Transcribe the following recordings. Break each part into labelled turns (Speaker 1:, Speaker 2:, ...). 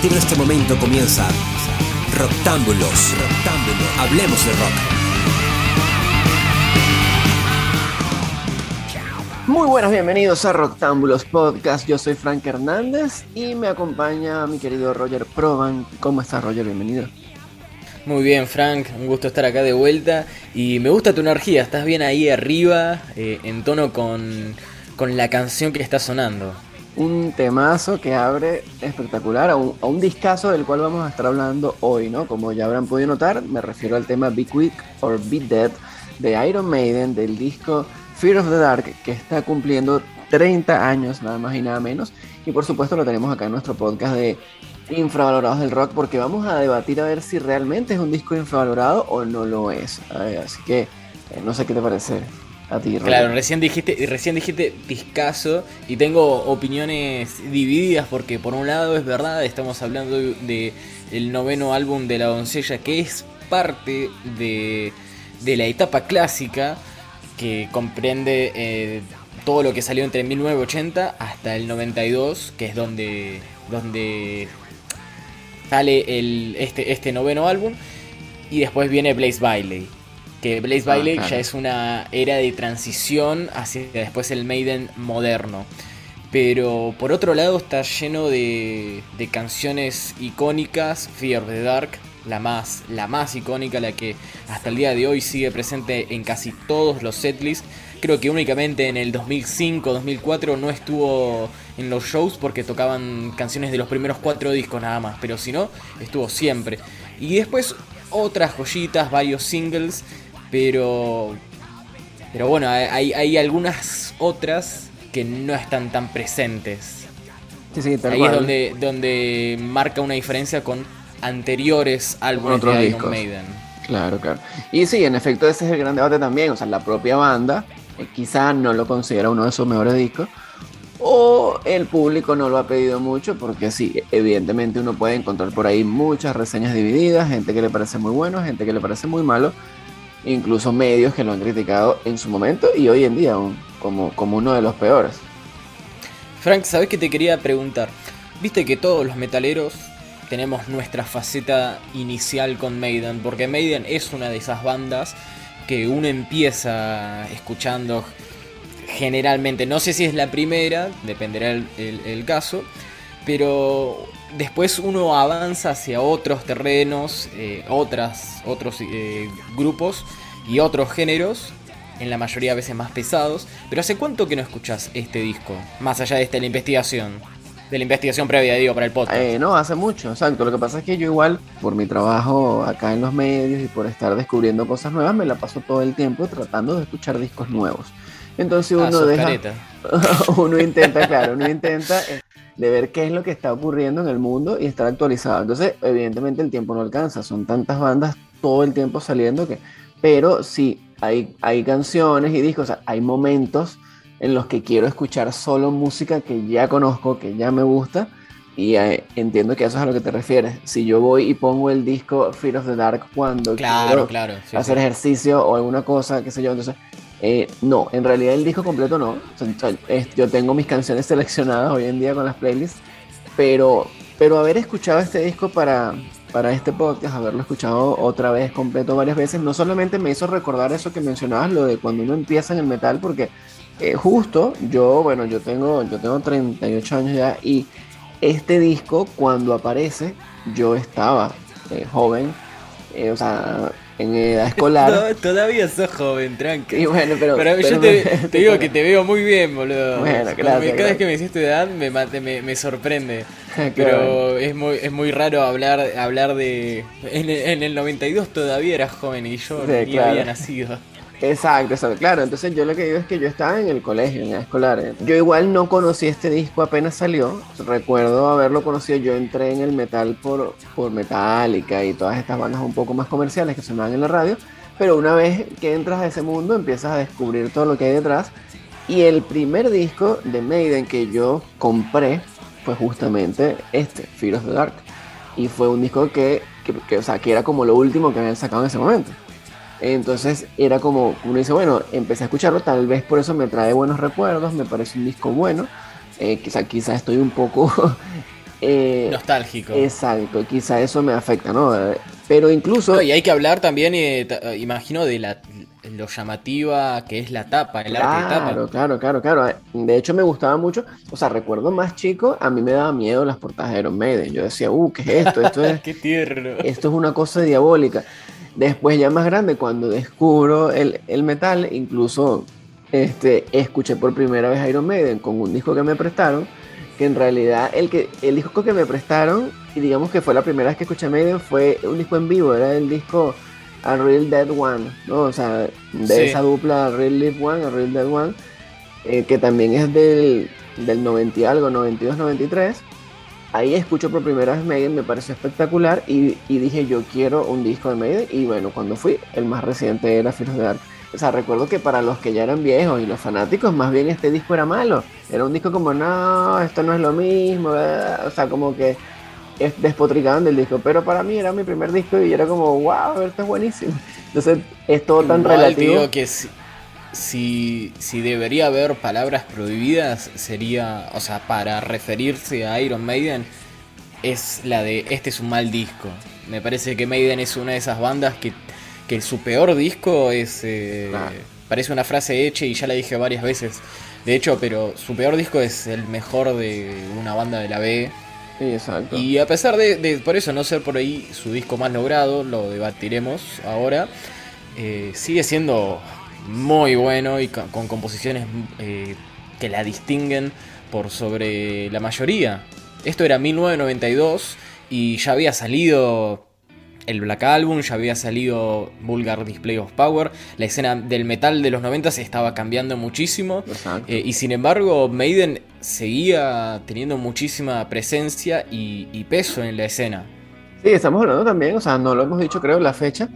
Speaker 1: partir de este momento comienza Roctámbulos. Roctámbulos. Hablemos de rock.
Speaker 2: Muy buenas, bienvenidos a Roctámbulos Podcast. Yo soy Frank Hernández y me acompaña mi querido Roger Proban. ¿Cómo estás, Roger? Bienvenido.
Speaker 3: Muy bien, Frank, un gusto estar acá de vuelta. Y me gusta tu energía, estás bien ahí arriba, eh, en tono con, con la canción que está sonando
Speaker 2: un temazo que abre espectacular a un, a discazo del cual vamos a estar hablando hoy, ¿no? Como ya habrán podido notar, me refiero al tema Be Quick or Be Dead de Iron Maiden del disco Fear of the Dark que está cumpliendo 30 años, nada más y nada menos. Y por supuesto lo tenemos acá en nuestro podcast de infravalorados del rock porque vamos a debatir a ver si realmente es un disco infravalorado o no lo es. Así que eh, no sé qué te parece
Speaker 3: claro, recién dijiste, recién dijiste y tengo opiniones divididas porque por un lado es verdad, estamos hablando de, el noveno álbum de La Doncella que es parte de, de la etapa clásica que comprende eh, todo lo que salió entre 1980 hasta el 92, que es donde, donde sale el, este, este noveno álbum, y después viene Blaze Bailey que Blaze ah, Bailey ya es una era de transición hacia después el Maiden moderno. Pero por otro lado está lleno de, de canciones icónicas, Fear the Dark, la más, la más icónica, la que hasta el día de hoy sigue presente en casi todos los setlists. Creo que únicamente en el 2005-2004 no estuvo en los shows porque tocaban canciones de los primeros cuatro discos nada más, pero si no, estuvo siempre. Y después otras joyitas, varios singles pero, pero bueno, hay, hay algunas otras que no están tan presentes.
Speaker 2: Sí, sí,
Speaker 3: Ahí es donde, donde marca una diferencia con anteriores álbumes de Iron Maiden.
Speaker 2: Claro, claro. Y sí, en efecto, ese es el gran debate también. O sea, la propia banda eh, quizá no lo considera uno de sus mejores discos. O el público no lo ha pedido mucho, porque sí, evidentemente uno puede encontrar por ahí muchas reseñas divididas, gente que le parece muy bueno, gente que le parece muy malo incluso medios que lo han criticado en su momento y hoy en día como, como uno de los peores.
Speaker 3: Frank, ¿sabes qué te quería preguntar? Viste que todos los metaleros tenemos nuestra faceta inicial con Maiden, porque Maiden es una de esas bandas que uno empieza escuchando generalmente, no sé si es la primera, dependerá el caso, pero después uno avanza hacia otros terrenos, eh, otras, otros eh, grupos y otros géneros, en la mayoría a veces más pesados. Pero ¿hace cuánto que no escuchas este disco? Más allá de esta la investigación. De la investigación previa, digo, para el podcast.
Speaker 2: Eh, no, hace mucho, exacto. Lo que pasa es que yo igual, por mi trabajo acá en los medios y por estar descubriendo cosas nuevas, me la paso todo el tiempo tratando de escuchar discos nuevos. Entonces ah, uno deja... uno intenta, claro, uno intenta de ver qué es lo que está ocurriendo en el mundo y estar actualizado. Entonces, evidentemente el tiempo no alcanza, son tantas bandas todo el tiempo saliendo que... Pero sí, hay, hay canciones y discos, hay momentos en los que quiero escuchar solo música que ya conozco, que ya me gusta, y eh, entiendo que eso es a lo que te refieres. Si yo voy y pongo el disco Fear of the Dark cuando
Speaker 3: claro, quiero
Speaker 2: hacer ejercicio o alguna cosa, qué sé yo, entonces eh, no, en realidad el disco completo no. yo tengo mis canciones seleccionadas hoy en día con las playlists, pero, pero haber escuchado este disco para, para este podcast, haberlo escuchado otra vez completo varias veces, no solamente me hizo recordar eso que mencionabas, lo de cuando uno empieza en el metal, porque eh, justo yo, bueno, yo tengo, yo tengo 38 años ya y este disco cuando aparece, yo estaba eh, joven, o sea, en edad escolar.
Speaker 3: todavía sos joven, tranqui.
Speaker 2: Y bueno, pero,
Speaker 3: yo te, digo que te veo muy bien, boludo. Bueno, cada vez que me hiciste tu edad me, me, me sorprende. pero es muy, es muy raro hablar, hablar de... En, en, el 92 todavía eras joven y yo ni había nacido.
Speaker 2: Exacto, exacto, claro. Entonces yo lo que digo es que yo estaba en el colegio, en la escolar. Yo igual no conocí este disco apenas salió. Recuerdo haberlo conocido. Yo entré en el metal por, por Metallica y todas estas bandas un poco más comerciales que sonaban en la radio. Pero una vez que entras a ese mundo empiezas a descubrir todo lo que hay detrás. Y el primer disco de Maiden que yo compré fue justamente este, Fear of the Dark. Y fue un disco que, que, o sea, que era como lo último que habían sacado en ese momento. Entonces era como, uno dice, bueno, empecé a escucharlo, tal vez por eso me trae buenos recuerdos, me parece un disco bueno. Eh, quizá, quizá estoy un poco
Speaker 3: Eh, Nostálgico.
Speaker 2: Exacto, quizá eso me afecta, ¿no? Pero incluso...
Speaker 3: y hay que hablar también, eh, imagino, de la, lo llamativa que es la tapa, el arte de tapa.
Speaker 2: Claro, claro, claro. De hecho, me gustaba mucho. O sea, recuerdo más chico, a mí me daba miedo las portadas de Iron Maiden. Yo decía, uh, ¿qué es esto? Esto es,
Speaker 3: Qué tierno.
Speaker 2: Esto es una cosa diabólica. Después, ya más grande, cuando descubro el, el metal, incluso este, escuché por primera vez Iron Maiden con un disco que me prestaron. Que en realidad, el, que, el disco que me prestaron, y digamos que fue la primera vez que escuché Maiden, fue un disco en vivo. Era el disco a Real Dead One, ¿no? O sea, de esa dupla Real Live One a Real Dead One, eh, que también es del, del 90 y algo, 92, 93. Ahí escucho por primera vez Maiden, me pareció espectacular y, y, dije yo quiero un disco de Maiden y bueno, cuando fui, el más reciente era Fear of the Dark. O sea, recuerdo que para los que ya eran viejos y los fanáticos, más bien este disco era malo. Era un disco como, no, esto no es lo mismo. O sea, como que despotricaban del disco, pero para mí era mi primer disco y era como, wow, esto es buenísimo. Entonces es todo tan relativo.
Speaker 3: Digo que si, si, debería haber palabras prohibidas, sería, o sea, para referirse a Iron Maiden, es la de este es un mal disco. Me parece que Maiden es una de esas bandas que, que su peor disco es... Eh, parece una frase hecha y ya la dije varias veces. De hecho, pero su peor disco es el mejor de una banda de la B
Speaker 2: exacto.
Speaker 3: Y a pesar de, por eso no ser por ahí su disco más logrado, lo debatiremos ahora, eh, sigue siendo muy bueno y con, composiciones eh, que la distinguen por sobre la mayoría. Esto era 1992 y ya había salido el Black Album, ya había salido Vulgar Display of Power, la escena del metal de los 90 se estaba cambiando muchísimo eh, y sin embargo Maiden seguía teniendo muchísima presencia y, peso en la escena.
Speaker 2: Sí, estamos hablando también, o sea, no lo hemos dicho creo la fecha,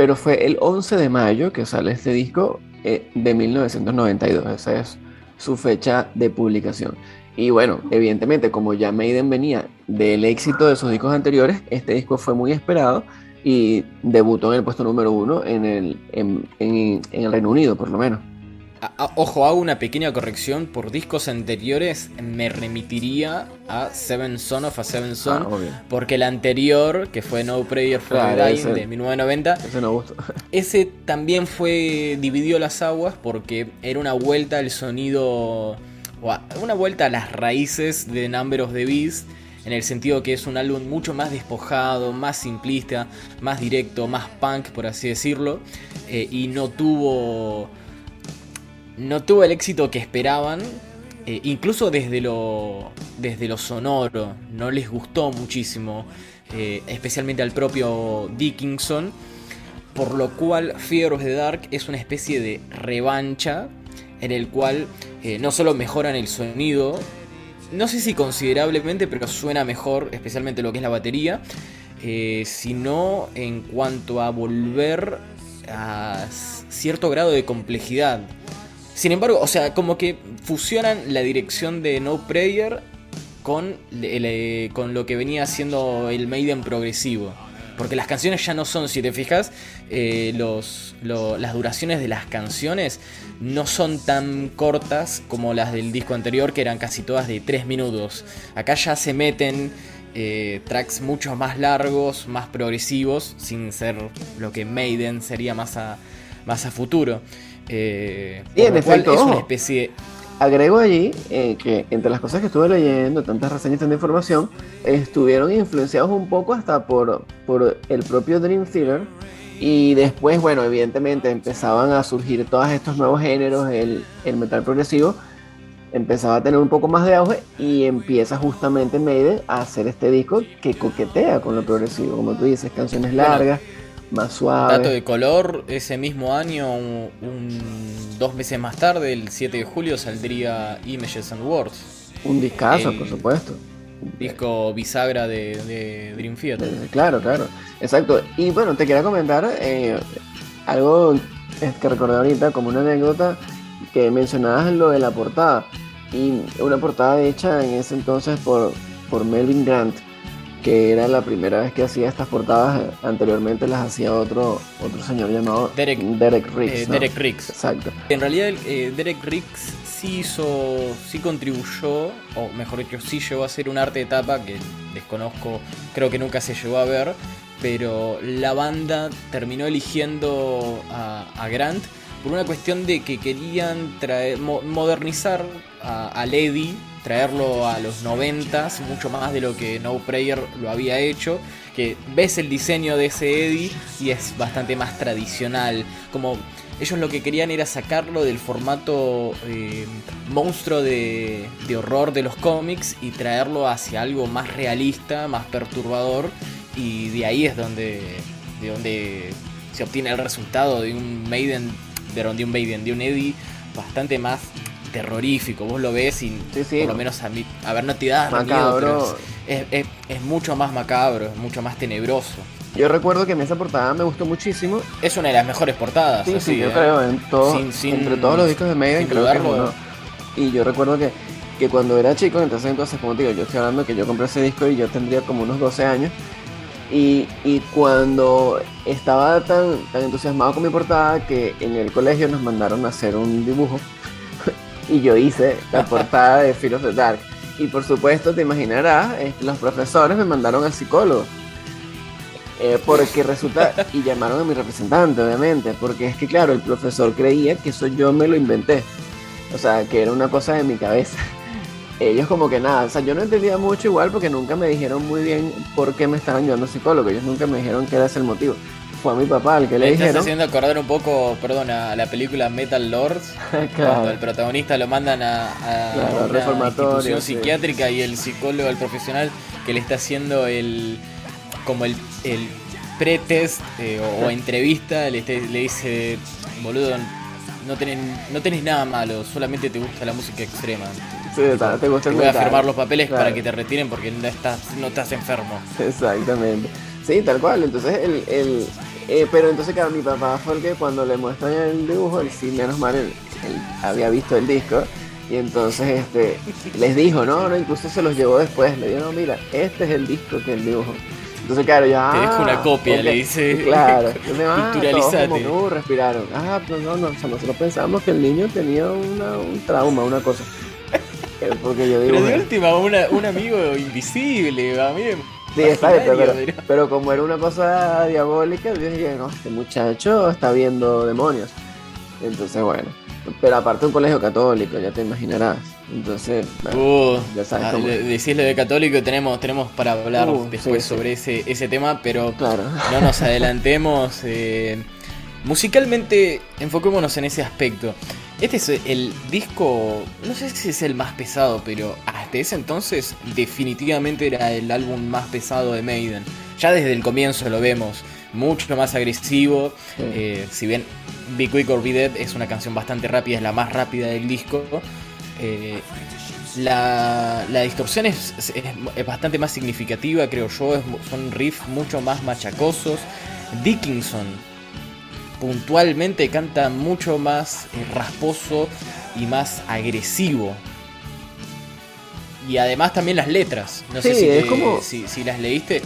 Speaker 2: pero fue el 11 de mayo que sale este disco eh, de 1992, esa es su fecha de publicación. Y bueno, evidentemente, como ya Maiden venía del éxito de sus discos anteriores, este disco fue muy esperado y debutó en el puesto número uno en el, en, el Reino Unido, por lo menos.
Speaker 3: Ojo, hago una pequeña corrección. Por discos anteriores me remitiría a Seven Son of a Seven Son. Ah, porque el anterior, que fue No Prayer for the Dying de 1990,
Speaker 2: ese, no
Speaker 3: ese también fue. dividió las aguas porque era una vuelta al sonido una vuelta a las raíces de Number of the Beast, en el sentido que es un álbum mucho más despojado, más simplista, más directo, más punk, por así decirlo, eh, y no tuvo, no tuvo el éxito que esperaban, eh, incluso desde lo, desde sonoro, no les gustó muchísimo, eh, especialmente al propio Dickinson, por lo cual Fear of the Dark es una especie de revancha en el cual eh, no solo mejoran el sonido, no sé si considerablemente, pero suena mejor, especialmente lo que es la batería, sino en cuanto a volver a cierto grado de complejidad. Sin embargo, o sea, como que fusionan la dirección de No Prayer con, eh, con lo que venía siendo el Maiden progresivo. Porque las canciones ya no son, si te fijas, eh, los, las duraciones de las canciones no son tan cortas como las del disco anterior, que eran casi todas de 3 minutos. Acá ya se meten eh, tracks mucho más largos, más progresivos, sin ser lo que Maiden sería más a, más a futuro.
Speaker 2: Eh, Bien, es una especie Agrego allí eh, que entre las cosas que estuve leyendo, tantas reseñas, tanta información, estuvieron influenciados un poco hasta por, por el propio Dream Theater. Y después, bueno, evidentemente empezaban a surgir todos estos nuevos géneros, el, el metal progresivo empezaba a tener un poco más de auge y empieza justamente Maiden a hacer este disco que coquetea con lo progresivo, como tú dices, canciones largas más suave.
Speaker 3: Dato de color, ese mismo año, dos meses más tarde, el 7 de julio, saldría Images and Words.
Speaker 2: Un discazo, por supuesto.
Speaker 3: Disco bisagra de, Dream Theater. Eh,
Speaker 2: claro, claro. Exacto. Y bueno, te quería comentar eh, algo que recordé ahorita como una anécdota que mencionabas lo de la portada. Y una portada hecha en ese entonces por, por Melvin Grant que era la primera vez que hacía estas portadas. Anteriormente las hacía otro, otro señor llamado
Speaker 3: Derek,
Speaker 2: Derek Riggs.
Speaker 3: Eh, Derek Riggs.
Speaker 2: Exacto.
Speaker 3: En realidad, eh, Derek Riggs sí hizo, sí contribuyó, o mejor dicho, sí llegó a hacer un arte de tapa que desconozco, creo que nunca se llegó a ver, pero la banda terminó eligiendo a, Grant por una cuestión de que querían traer, modernizar a, a Lady traerlo a los 90 mucho más de lo que No Prayer lo había hecho. Que ves el diseño de ese Eddie y es bastante más tradicional. Como ellos lo que querían era sacarlo del formato eh, monstruo de, de horror de los cómics y traerlo hacia algo más realista, más perturbador. Y de ahí es donde, de donde se obtiene el resultado de un Maiden, de, un Maiden, de un Eddie bastante más terrorífico. Vos lo ves y por lo menos a mí, a ver, no te miedo, es, mucho más macabro, es mucho más tenebroso.
Speaker 2: Yo recuerdo que en esa portada me gustó muchísimo.
Speaker 3: Es una de las mejores portadas.
Speaker 2: Sí, sí, yo ¿eh? creo, en todo, entre todos los discos de Maiden creo que Y yo recuerdo que, que cuando era chico, entonces, entonces, como te digo, yo estoy hablando que yo compré ese disco y yo tendría como unos 12 años. Y, y, cuando estaba tan, tan entusiasmado con mi portada que en el colegio nos mandaron a hacer un dibujo y yo hice la portada de Fear of the Dark. Y por supuesto, te imaginarás, los profesores me mandaron al psicólogo. Eh, porque resulta, y llamaron a mi representante, obviamente, porque es que, claro, el profesor creía que eso yo me lo inventé. O sea, que era una cosa de mi cabeza. Ellos como que nada, o sea, yo no entendía mucho igual porque nunca me dijeron muy bien por qué me estaban llevando psicólogo. Ellos nunca me dijeron que era ese el motivo fue a mi papá el que le dijeron.
Speaker 3: Estás haciendo acordar un poco, perdón, a la película Metal Lords, cuando el protagonista lo mandan a, a una institución psiquiátrica y el psicólogo, el profesional que le está haciendo el como el, el pretest eh, o, entrevista, le, le dice, boludo, no tenés, no tenés nada malo, solamente te gusta la música extrema.
Speaker 2: Sí, te, gusta
Speaker 3: te voy a firmar los papeles para que te retiren porque no estás, no estás enfermo.
Speaker 2: Exactamente. Sí, tal cual. Entonces el, el, eh, pero entonces, claro, mi papá fue el que cuando le muestran el dibujo, él sí, menos mal, él, había visto el disco. Y entonces este, les dijo, no, no, incluso se los llevó después. Le dijo, no, mira, este es el disco que él dibujó. Entonces, claro, ya.
Speaker 3: Te dejo una ah, copia, le dice.
Speaker 2: Claro. Ah, Culturalizate. Como, uh, respiraron. Ah, pues no, no, o sea, nosotros pensábamos que el niño tenía una, un trauma, una cosa.
Speaker 3: Eh, porque yo digo. Pero de última, una, un amigo invisible, a mí
Speaker 2: Sí, exacto, pero, pero, como era una cosa diabólica, yo dije, no, este muchacho está viendo demonios. Entonces, bueno. Pero aparte un colegio católico, ya te imaginarás. Entonces,
Speaker 3: uh, ya sabes ah, cómo... Decirle de católico tenemos, tenemos para hablar uh, después sobre Ese, ese tema, pero claro. no nos adelantemos. Eh, musicalmente, enfoquémonos en ese aspecto. Este es el disco, no sé si es el más pesado, pero hasta ese entonces definitivamente era el álbum más pesado de Maiden. Ya desde el comienzo lo vemos, mucho más agresivo. Eh, si bien Be Quick or Be Dead es una canción bastante rápida, es la más rápida del disco. Eh, la, distorsión es, bastante más significativa, creo yo. son riffs mucho más machacosos. Dickinson puntualmente canta mucho más rasposo y más agresivo. Y además también las letras. No sé si, si, las leíste.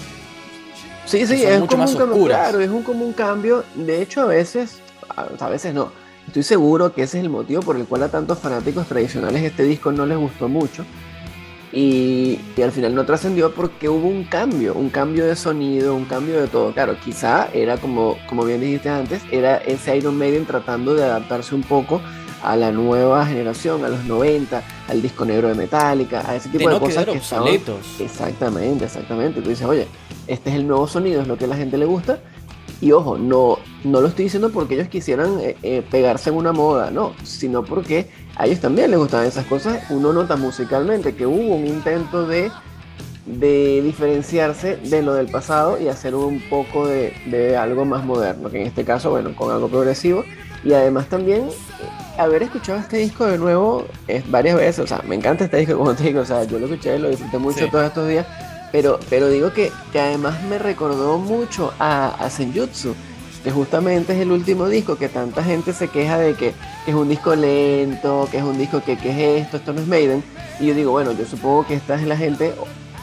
Speaker 2: Sí, sí, es como un cambio. Claro, es un, como un cambio. De hecho, a veces, a veces no. Estoy seguro que ese es el motivo por el cual a tantos fanáticos tradicionales este disco no les gustó mucho y, al final no trascendió porque hubo un cambio, un cambio de sonido, un cambio de todo. Claro, quizá era como, como bien dijiste antes, era ese Iron Maiden tratando de adaptarse un poco a la nueva generación, a los 90, al disco negro de Metallica, a ese tipo de, cosas que
Speaker 3: obsoletos.
Speaker 2: Exactamente, exactamente. Tú dices, oye, este es el nuevo sonido, es lo que a la gente le gusta. Y ojo, no, no lo estoy diciendo porque ellos quisieran eh, eh, pegarse en una moda, no, sino porque a ellos también les gustaban esas cosas. Uno nota musicalmente que hubo un intento de, de diferenciarse de lo del pasado y hacer un poco de, algo más moderno, que en este caso, bueno, con algo progresivo. Y además también eh, haber escuchado este disco de nuevo es varias veces, o sea, me encanta este disco, como te digo, o sea, yo lo escuché, lo disfruté mucho todos estos días, pero, pero digo que, que además me recordó mucho a, a Senjutsu que justamente es el último disco que tanta gente se queja de que, es un disco lento, que es un disco que, es esto, esto no es Maiden. Y yo digo, bueno, yo supongo que esta es la gente,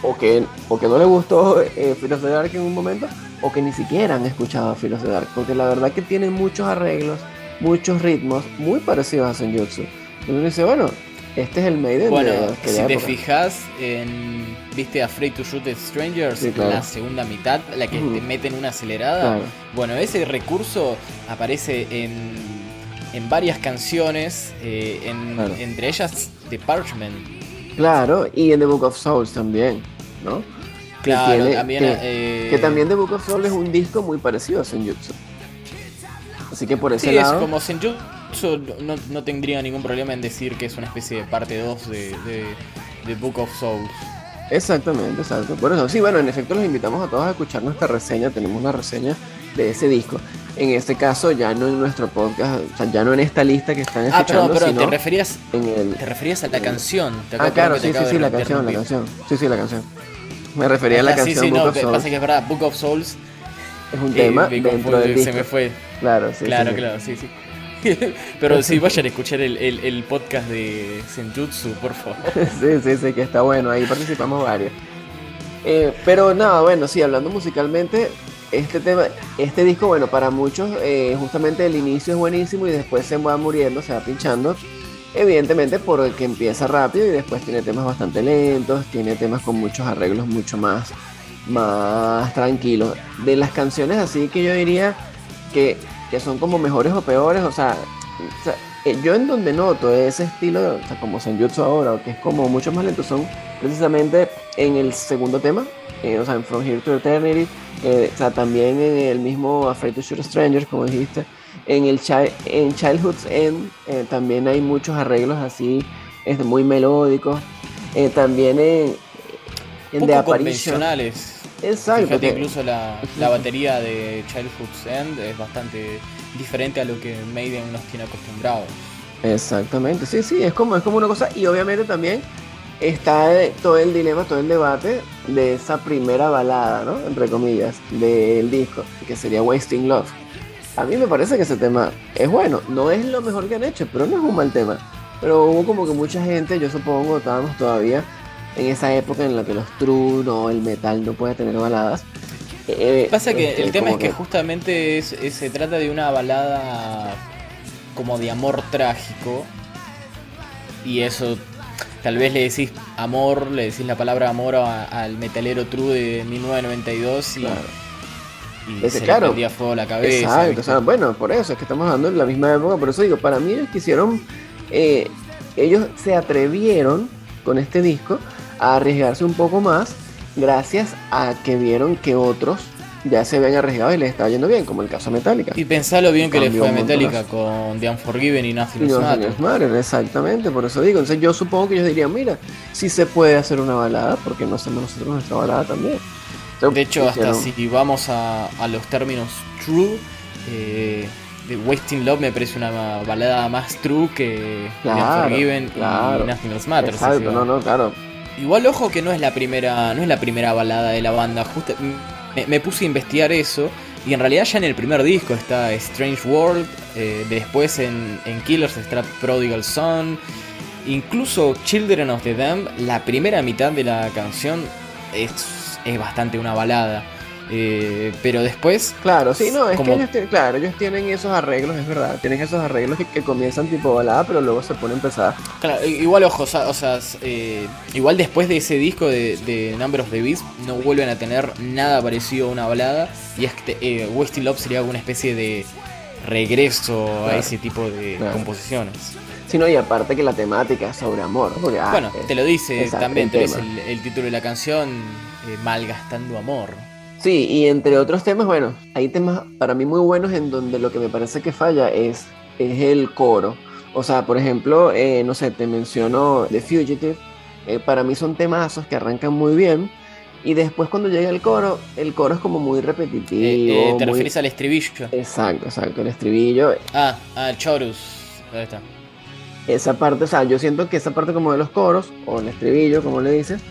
Speaker 2: o que, o que no le gustó eh, Filos de Dark en un momento, o que ni siquiera han escuchado a Filos de Dark, porque la verdad que tiene muchos arreglos, muchos ritmos muy parecidos a Senjutsu. Y uno dice, bueno, este es el Maiden
Speaker 3: bueno, si te fijas en viste Afraid to Shoot Strangers la segunda mitad la que te meten una acelerada bueno ese recurso aparece en, en varias canciones eh, entre ellas The Parchment
Speaker 2: claro y en The Book of Souls también no
Speaker 3: claro también
Speaker 2: que, eh, también The Book of Souls es un disco muy parecido a Senjutsu así que por ese sí, lado
Speaker 3: es como Senjutsu no, no, tendría ningún problema en decir que es una especie de parte 2 de, de, Book of Souls.
Speaker 2: Exactamente, exacto. Por eso, sí, bueno, en efecto los invitamos a todos a escuchar nuestra reseña. Tenemos una reseña de ese disco. En este caso, ya no en nuestro podcast, o sea, ya no en esta lista que están escuchando.
Speaker 3: Ah, pero, te referías, en el, te referías a la canción.
Speaker 2: ah, claro, sí, sí, sí, la canción, la canción. Sí, sí, la canción. Me refería a la canción. Sí, sí,
Speaker 3: no, pasa que es verdad, Book of Souls
Speaker 2: es un tema dentro del disco.
Speaker 3: Se me fue.
Speaker 2: Claro, sí.
Speaker 3: Claro, claro, sí, sí. Pero sí, vayan a escuchar el, podcast de Senjutsu, por favor.
Speaker 2: sí, sí, sí, que está bueno. Ahí participamos varios. Eh, pero nada, bueno, sí, hablando musicalmente, este tema, este disco, bueno, para muchos, eh, justamente el inicio es buenísimo y después se va muriendo, se va pinchando. Evidentemente porque empieza rápido y después tiene temas bastante lentos, tiene temas con muchos arreglos mucho más, más tranquilos. De las canciones así que yo diría que que son como mejores o peores, o sea, eh, yo en donde noto ese estilo, o sea, como Senjutsu ahora, que es como mucho más lento, son precisamente en el segundo tema, eh, o sea, en From Here to Eternity, eh, o sea, también en el mismo Afraid to Shoot Strangers, como dijiste, en el en Childhood's End también hay muchos arreglos así, este, muy melódicos, también en,
Speaker 3: en The convencionales.
Speaker 2: Exacto.
Speaker 3: Fíjate, incluso la, la, batería de Childhood's End es bastante diferente a lo que Maiden nos tiene acostumbrados.
Speaker 2: Exactamente, sí, sí, es como, es como una cosa. Y obviamente también está todo el dilema, todo el debate de esa primera balada, ¿no? Entre comillas, del disco, que sería Wasting Love. A mí me parece que ese tema es bueno, no es lo mejor que han hecho, pero no es un mal tema. Pero hubo como que mucha gente, yo supongo, estábamos todavía en esa época en la que los true o el metal no puede tener baladas.
Speaker 3: Eh, Pasa que este, el tema es que, justamente se trata de una balada como de amor trágico. Y eso tal vez le decís amor, le decís la palabra amor al metalero true de 1992 y, y se claro, le fuego la cabeza.
Speaker 2: Exacto, bueno, por eso es que estamos hablando de la misma época, por eso digo, para mí ellos quisieron, eh, ellos se atrevieron con este disco a arriesgarse un poco más gracias a que vieron que otros ya se ven arriesgados y les estaba yendo bien, como el caso de Metallica.
Speaker 3: Y pensalo bien que le fue a Metallica con The Unforgiven y Nothing
Speaker 2: Matter. Exactamente, por eso digo. Entonces yo supongo que ellos dirían, mira, si se puede hacer una balada, porque no hacemos nosotros nuestra balada también.
Speaker 3: de hecho, hasta si vamos a, los términos true, eh, The Wasting Love me parece una balada más true que The Unforgiven y Nothing Else Matters.
Speaker 2: Exacto, no, no, claro
Speaker 3: Igual ojo que no es la primera, no es la primera balada de la banda. Justo, me, puse a investigar eso y en realidad ya en el primer disco está Strange World, eh, después en, Killers está Prodigal Son, incluso Children of the Damned, la primera mitad de la canción es, es bastante una balada. Eh, pero después.
Speaker 2: Claro, sí, no, es que ellos, claro, ellos tienen esos arreglos, es verdad. Tienen esos arreglos que, comienzan tipo balada, pero luego se ponen pesadas.
Speaker 3: Claro, igual, ojo, o sea, eh, igual después de ese disco de, de Number of the Beast, no vuelven a tener nada parecido a una balada. Y es que eh, Wasting Love sería alguna especie de regreso a ese tipo de composiciones.
Speaker 2: Sí, no, y aparte que la temática es sobre amor.
Speaker 3: Ah, bueno, te lo dice también, te el, el, título de la canción, Malgastando Amor.
Speaker 2: Sí, y entre otros temas, bueno, hay temas para mí muy buenos en donde lo que me parece que falla es, es el coro. O sea, por ejemplo, eh, no sé, te menciono The Fugitive. Eh, para mí son temazos que arrancan muy bien. Y después cuando llega el coro, el coro es como muy repetitivo.
Speaker 3: Eh, ¿Te refieres al estribillo?
Speaker 2: Exacto, exacto, el estribillo.
Speaker 3: Ah, ah, chorus. Ahí está.
Speaker 2: Esa parte, o sea, yo siento que esa parte como de los coros, o el estribillo, como le dices,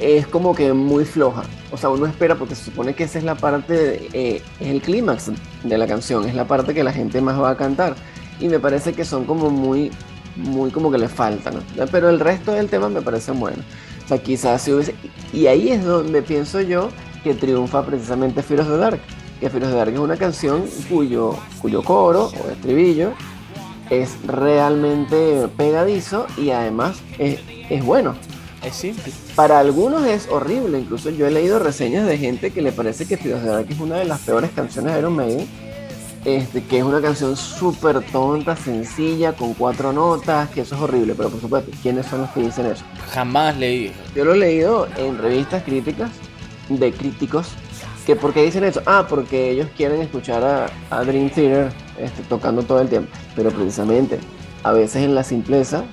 Speaker 2: es como que muy floja. O sea, uno espera porque se supone que esa es la parte, eh, es el clímax de la canción, es la parte que la gente más va a cantar. Y me parece que son como muy, muy como que le faltan. Pero el resto del tema me parece bueno. O sea, quizás si hubiese... Y ahí es donde pienso yo que triunfa precisamente Fear of the Dark. Que Fear of the Dark es una canción cuyo, cuyo coro o estribillo es realmente pegadizo y además es, es bueno.
Speaker 3: Es simple.
Speaker 2: Para algunos es horrible, incluso yo he leído reseñas de gente que le parece que Fear of the es una de las peores canciones de Iron Maiden este, que es una canción súper tonta, sencilla, con cuatro notas, que eso es horrible, pero por supuesto, ¿quiénes son los que dicen eso?
Speaker 3: Jamás leí.
Speaker 2: Yo lo he leído en revistas críticas, de críticos, que ¿por qué dicen eso? Ah, porque ellos quieren escuchar a, Dream Theater este, tocando todo el tiempo, pero precisamente, a veces en la simpleza,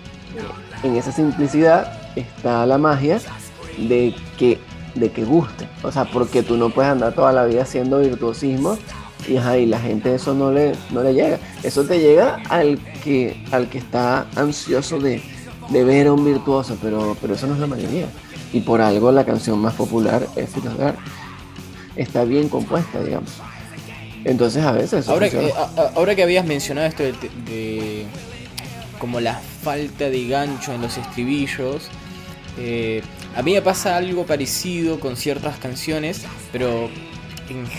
Speaker 2: en esa simplicidad está la magia de que de que guste, o sea, porque tú no puedes andar toda la vida haciendo virtuosismo y, ajá, y la gente eso no le, no le llega. Eso te llega al que, al que está ansioso de, ver a un virtuoso, pero, pero eso no es la mayoría. Y por algo la canción más popular es Filosogar. Está bien compuesta, digamos. Entonces a veces...
Speaker 3: Ahora que, ahora que habías mencionado esto de, como la falta de gancho en los estribillos, eh, a mí me pasa algo parecido con ciertas canciones, pero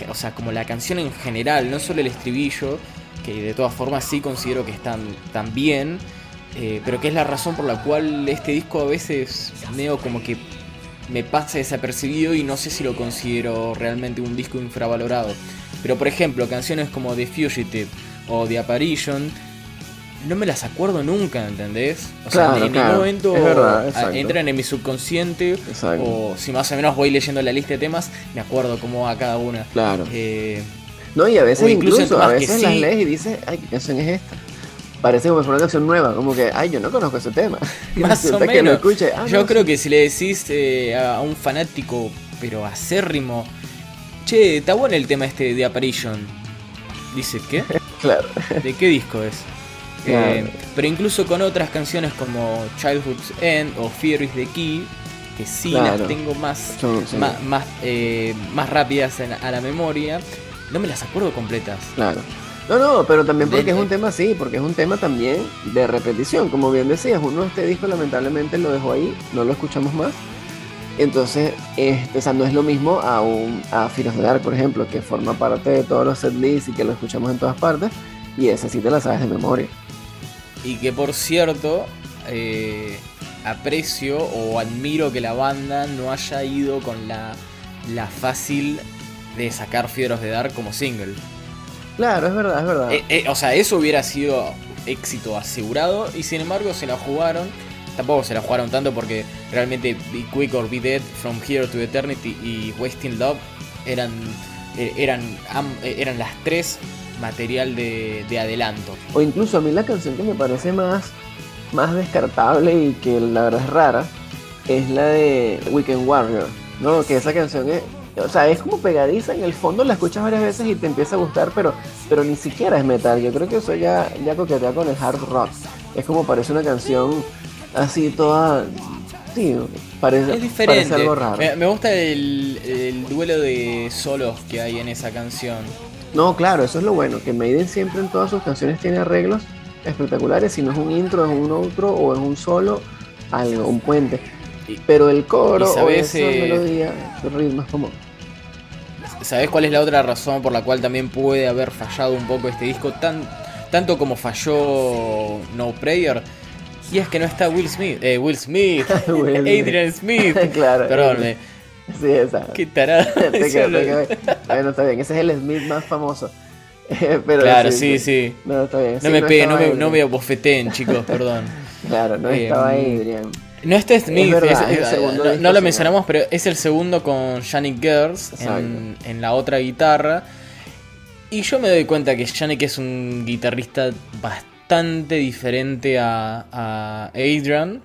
Speaker 3: o sea, como la canción en general, no solo el estribillo, que de todas formas sí considero que están tan bien, eh, pero que es la razón por la cual este disco a veces como que me pasa desapercibido y no sé si lo considero realmente un disco infravalorado. Pero por ejemplo, canciones como The Fugitive o The Apparition no me las acuerdo nunca, ¿entendés? O sea, en ningún momento entran en mi subconsciente o si más o menos voy leyendo la lista de temas, me acuerdo cómo va cada una.
Speaker 2: Claro. Eh, no, y a veces incluso, a veces las lees y dices, ay, ¿qué canción es esta? Parece como una canción nueva, como que, ay, yo no conozco ese tema.
Speaker 3: Más o menos. Ah, yo creo que si le decís eh, a un fanático, pero acérrimo, che, está bueno el tema este de Apparition. Dice, ¿qué?
Speaker 2: claro.
Speaker 3: ¿De qué disco es? Eh, pero incluso con otras canciones como Childhood's End o Fear is the Key, que sí las tengo más, más, eh, más, rápidas a la memoria, no me las acuerdo completas.
Speaker 2: Claro. No, no, pero también porque es un tema así, porque es un tema también de repetición, como bien decías, uno este disco lamentablemente lo dejó ahí, no lo escuchamos más. Entonces, este, o sea, no es lo mismo a un a Dark, por ejemplo, que forma parte de todos los setlists y que lo escuchamos en todas partes, y esa sí te la sabes de memoria.
Speaker 3: Y que por cierto, eh, aprecio o admiro que la banda no haya ido con la, la fácil de sacar Fieros de Dark como single.
Speaker 2: Claro, es verdad, es verdad.
Speaker 3: Eh, eh, o sea, eso hubiera sido éxito asegurado y sin embargo se la jugaron. Tampoco se la jugaron tanto porque realmente Be Quick or Be Dead, From Here to Eternity y Wasting Love eran, eran, eran las tres material de, adelanto.
Speaker 2: O incluso a mí la canción que me parece más, más descartable y que la verdad es rara es la de Weekend Warrior, ¿no? Que esa canción es, o sea, es como pegadiza, en el fondo la escuchas varias veces y te empieza a gustar, pero, pero ni siquiera es metal. Yo creo que eso ya, ya coquetea con el hard rock. Es como parece una canción así toda... Sí, parece,
Speaker 3: es diferente. algo raro. Me, gusta el, el duelo de solos que hay en esa canción.
Speaker 2: No, claro, eso es lo bueno, que Maiden siempre en todas sus canciones tiene arreglos espectaculares, si no es un intro, es un outro o es un solo, algo, un puente. Pero el coro o esa eh, melodía, el ritmo es como...
Speaker 3: ¿Sabes cuál es la otra razón por la cual también puede haber fallado un poco este disco? Tan, tanto como falló No Prayer. Y es que no está Will Smith. Eh, Will Smith. Adrian Smith.
Speaker 2: claro.
Speaker 3: Perdón,
Speaker 2: Sí, esa.
Speaker 3: Qué
Speaker 2: bueno, está bien. Ese es el Smith más famoso. Pero
Speaker 3: claro, sí, sí,
Speaker 2: No, está bien.
Speaker 3: No me peguen, no, me, no me bofeteen, chicos, perdón.
Speaker 2: claro, no estaba eh, Adrian.
Speaker 3: No está Smith, no, lo mencionamos, pero es el segundo con Yannick Gers en, en, la otra guitarra. Y yo me doy cuenta que Yannick es un guitarrista bastante diferente a, a Adrian.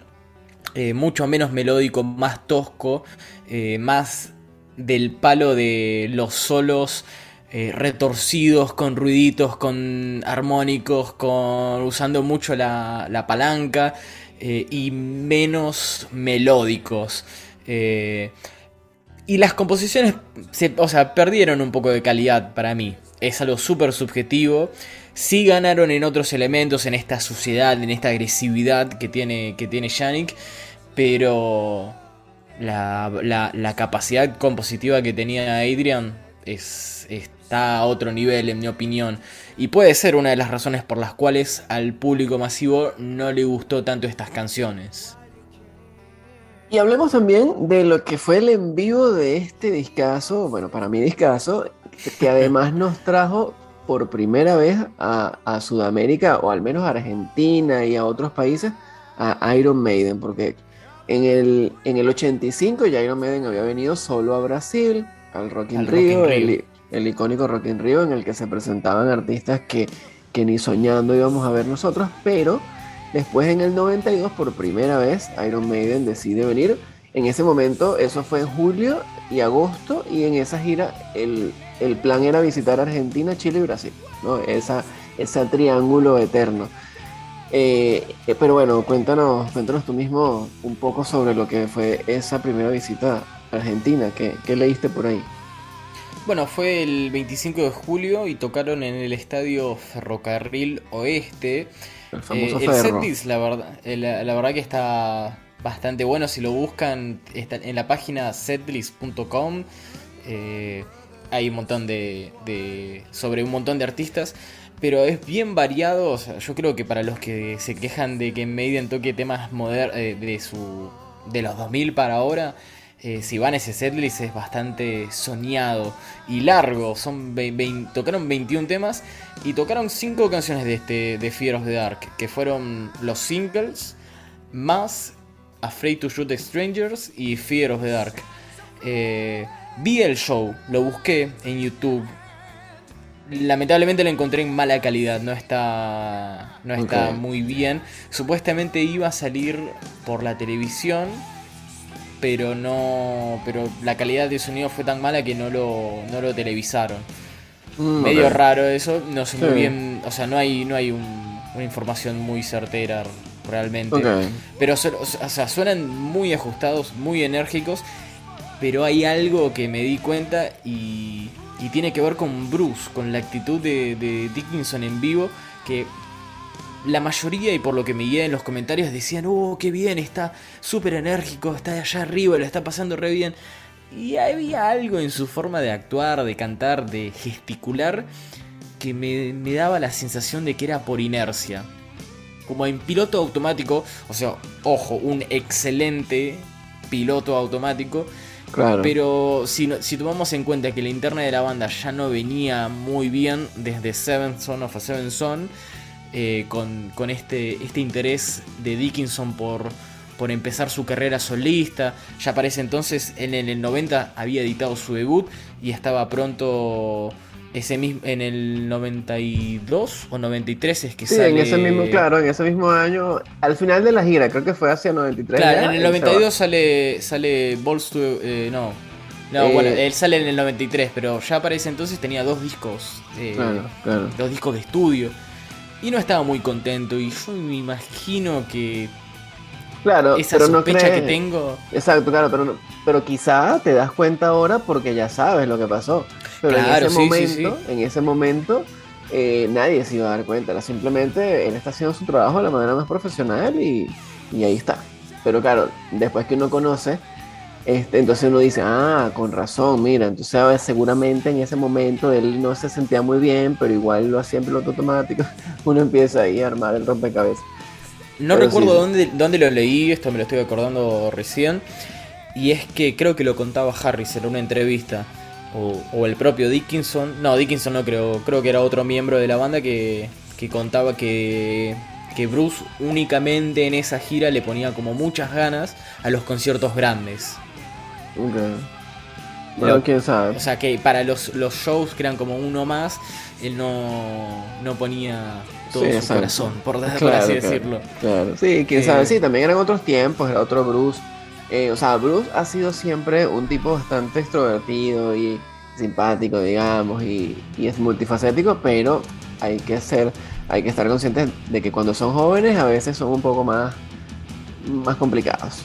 Speaker 3: Eh, mucho menos melódico, más tosco, eh, más del palo de los solos eh, retorcidos, con ruiditos, con armónicos, con usando mucho la, palanca y menos melódicos. y las composiciones, o sea, perdieron un poco de calidad para mí. Es algo súper subjetivo. Sí ganaron en otros elementos, en esta suciedad, en esta agresividad que tiene, que tiene Yannick pero la, la, capacidad compositiva que tenía Adrian es, está a otro nivel, en mi opinión. Y puede ser una de las razones por las cuales al público masivo no le gustó tanto estas canciones.
Speaker 2: Y hablemos también de lo que fue el en vivo de este discazo, bueno, para mí discazo, que además nos trajo por primera vez a, a, Sudamérica, o al menos a Argentina y a otros países, a Iron Maiden, porque en el, en el 85 ya Iron Maiden había venido solo a Brasil, al Rock in Rio, El, icónico Rock in Rio, en el que se presentaban artistas que, que ni soñando íbamos a ver nosotros, pero después en el 92 por primera vez Iron Maiden decide venir. En ese momento, eso fue en julio y agosto, y en esa gira el, el plan era visitar Argentina, Chile y Brasil, ¿no? Esa, ese triángulo eterno. Eh, eh, pero bueno, cuéntanos, cuéntanos tú mismo un poco sobre lo que fue esa primera visita a Argentina. ¿Qué, leíste por ahí?
Speaker 3: Bueno, fue el 25 de julio y tocaron en el estadio Ferrocarril Oeste. El famoso eh, la verdad, la, verdad que está bastante bueno. Si lo buscan está en la página setlist.com, hay un montón de, de, sobre un montón de artistas pero es bien variado. yo creo que para los que se quejan de que Maiden toque temas modernos eh, de su de los 2000 para ahora, eh, si van ese setlist es bastante soñado y largo. Son tocaron 21 temas y tocaron 5 canciones de este de Fear of the Dark, que fueron los singles más Afraid to Shoot Strangers y Fear of the Dark. Eh, vi el show, lo busqué en YouTube lamentablemente lo encontré en mala calidad, no está, no está muy bien. Supuestamente iba a salir por la televisión, pero no, pero la calidad de sonido fue tan mala que no lo, no lo televisaron. Mm, Medio raro eso, no sé muy bien, o sea, no hay, no hay una información muy certera realmente. Pero o sea, suenan muy ajustados, muy enérgicos, pero hay algo que me di cuenta y y tiene que ver con Bruce, con la actitud de, Dickinson en vivo, que la mayoría, y por lo que me guía en los comentarios, decían, oh, qué bien, está súper enérgico, está allá arriba, lo está pasando re bien. Y había algo en su forma de actuar, de cantar, de gesticular, que me, me daba la sensación de que era por inercia. Como en piloto automático, o sea, ojo, un excelente piloto automático, pero si, si tomamos en cuenta que la interna de la banda ya no venía muy bien desde Seven Son of a Seven Son, eh, con, este, este interés de Dickinson por, por empezar su carrera solista, ya parece entonces en el 90 había editado su debut y estaba pronto ese mismo, en el 92 o 93 es que
Speaker 2: sí, en ese mismo, claro, en ese mismo año, al final de la gira, creo que fue hacia 93.
Speaker 3: Claro, en el 92 sale, sale Balls to, eh, no, no, eh, bueno, él sale en el 93, pero ya para ese entonces tenía dos discos, eh, dos discos de estudio, y no estaba muy contento, y yo me imagino que
Speaker 2: Claro,
Speaker 3: esa pero sospecha que tengo.
Speaker 2: Exacto, claro, pero, pero quizá te das cuenta ahora porque ya sabes lo que pasó. Pero en ese momento, en ese momento, eh, nadie se iba a dar cuenta. simplemente él está haciendo su trabajo de la manera más profesional y, ahí está. Pero claro, después que uno conoce, este, entonces uno dice, ah, con razón, mira, entonces seguramente en ese momento él no se sentía muy bien, pero igual lo hacía en piloto automático. Uno empieza ahí a armar el rompecabezas.
Speaker 3: No recuerdo dónde, dónde lo leí, esto me lo estoy acordando recién. Y es que creo que lo contaba Harris en una entrevista o, el propio Dickinson, no, Dickinson no creo, creo que era otro miembro de la banda que, contaba que, que Bruce únicamente en esa gira le ponía como muchas ganas a los conciertos grandes.
Speaker 2: Bueno, quién sabe.
Speaker 3: O sea que para los, los shows que eran como uno más, él no, no ponía todo su corazón, por, así decirlo.
Speaker 2: Claro, sí, quién sabe. Eh, sí, también eran otros tiempos, era otro Bruce. Eh, o sea, Bruce ha sido siempre un tipo bastante extrovertido y simpático, digamos, y, es multifacético, pero hay que ser, hay que estar conscientes de que cuando son jóvenes a veces son un poco más, más complicados.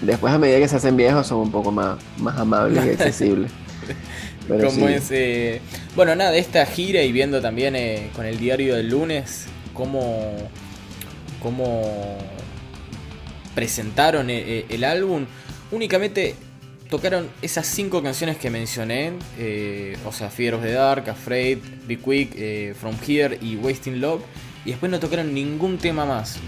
Speaker 2: Después a medida que se hacen viejos son un poco más, más amables y accesibles.
Speaker 3: Como bueno, nada, de esta gira y viendo también eh, con el diario del lunes cómo, cómo presentaron eh, eh, el álbum, únicamente tocaron esas cinco canciones que mencioné, eh, o sea, Fear of the Dark, Afraid, Be Quick, eh, From Here y Wasting Love, y después no tocaron ningún tema más.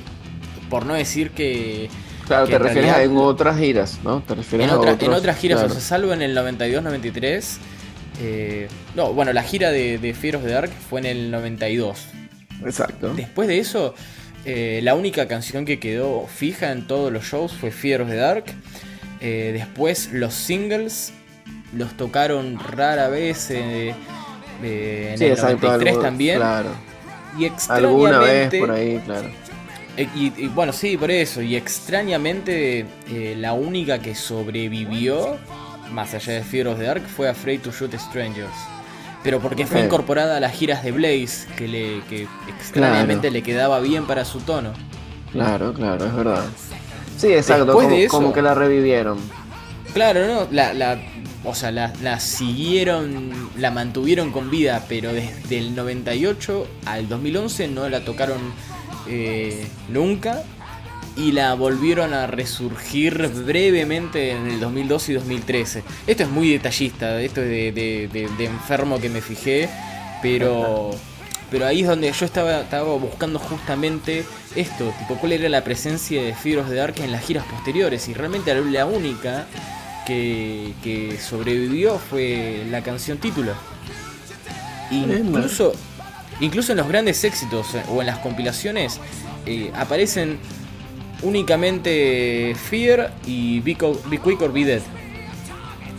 Speaker 3: Por no decir que...
Speaker 2: Claro, te refieres a en otras giras, ¿no? Te refieres
Speaker 3: en, a en otras giras, o sea, salvo en el 92-93. Eh, no, bueno, la gira de, de Fear of the Dark fue en el 92.
Speaker 2: Exacto.
Speaker 3: Después de eso, la única canción que quedó fija en todos los shows fue Fear of the Dark. Eh, después los singles los tocaron rara vez eh, eh, en el 93 también.
Speaker 2: Claro.
Speaker 3: Y extrañamente. Alguna vez
Speaker 2: por ahí, claro.
Speaker 3: Y, bueno, sí, por eso. Y extrañamente, la única que sobrevivió, más allá de Fear of the Dark, fue Afraid to Shoot Strangers. Pero porque fue incorporada a las giras de Blaze, que, le, que extrañamente le quedaba bien para su tono.
Speaker 2: Claro, claro, es verdad. Sí, exacto, como, como, que la revivieron.
Speaker 3: Claro, ¿no? La, la, o sea, la, siguieron, la mantuvieron con vida, pero desde el 98 al 2011 no la tocaron eh, nunca y la volvieron a resurgir brevemente en el 2012 y 2013. Esto es muy detallista, esto es de, enfermo que me fijé, pero... Pero ahí es donde yo estaba, estaba buscando justamente esto, tipo cuál era la presencia de Fear de Dark en las giras posteriores. Y realmente la única que, sobrevivió fue la canción título. Incluso, incluso en los grandes éxitos eh, o en las compilaciones eh, aparecen únicamente Fear y Be, Quick or Be Dead.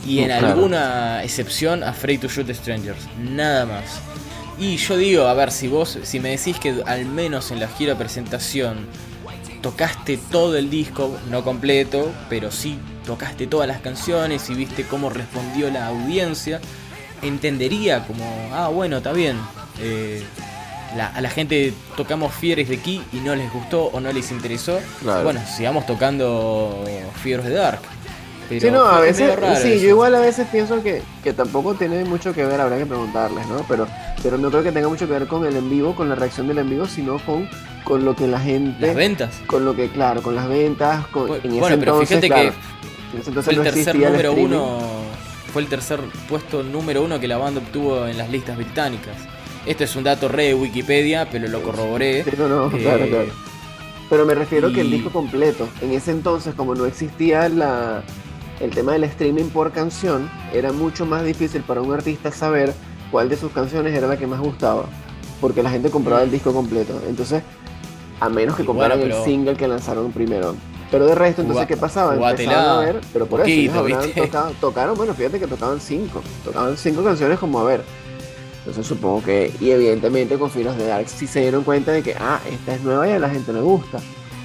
Speaker 3: Y en alguna excepción Afraid to Shoot Strangers. Nada más. Y yo digo, a ver, si vos, si me decís que al menos en la gira presentación tocaste todo el disco, no completo, pero sí tocaste todas las canciones y viste cómo respondió la audiencia, entendería como, ah, bueno, está bien. Eh, a la gente tocamos Fieres de aquí y no les gustó o no les interesó. Bueno, sigamos tocando Fieres de Dark
Speaker 2: sí, no, a veces, sí, yo igual a veces pienso que, que, tampoco tiene mucho que ver, habrá que preguntarles, ¿no? Pero, pero no creo que tenga mucho que ver con el en vivo, con la reacción del en vivo, sino con, con lo que la gente...
Speaker 3: Las ventas.
Speaker 2: Con lo que, claro, con las ventas, con,
Speaker 3: en bueno, ese pero fíjate que fue el tercer número uno, fue el tercer puesto número uno que la banda obtuvo en las listas británicas. Esto es un dato re de Wikipedia, pero lo corroboré.
Speaker 2: no, eh, claro. Pero me refiero que el disco completo, en ese entonces, como no existía la, el tema del streaming por canción, era mucho más difícil para un artista saber cuál de sus canciones era la que más gustaba, porque la gente compraba el disco completo. Entonces, a menos que compraran el single que lanzaron primero. Pero de resto, entonces, ¿qué pasaba? Empezaron a ver, pero por eso tocaron, bueno, fíjate que tocaban cinco, tocaban cinco canciones como a ver. Entonces supongo que, y evidentemente con Finos de Dark sí se dieron cuenta de que, ah, esta es nueva y a la gente le gusta.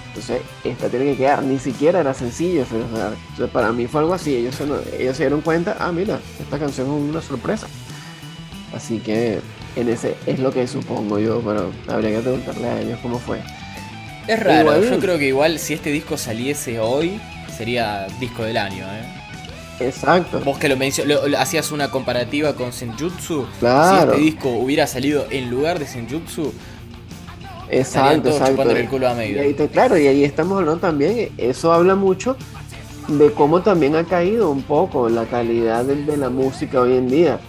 Speaker 2: Entonces, esta tiene que quedar. Ni siquiera era sencillo. Entonces, para mí fue algo así. Ellos se, ellos se dieron cuenta, ah, mira, esta canción es una sorpresa. Así que en ese es lo que supongo yo, pero habría que preguntarle a ellos cómo fue.
Speaker 3: Es raro, yo creo que igual si este disco saliese hoy, sería disco del año, ¿eh?
Speaker 2: Exacto.
Speaker 3: Vos que lo, lo, hacías una comparativa con Senjutsu. Claro. Si este disco hubiera salido en lugar de Senjutsu,
Speaker 2: Exacto, exacto.
Speaker 3: El culo a
Speaker 2: y ahí claro, y ahí estamos hablando también, eso habla mucho de cómo también ha caído un poco la calidad de, la música hoy en día.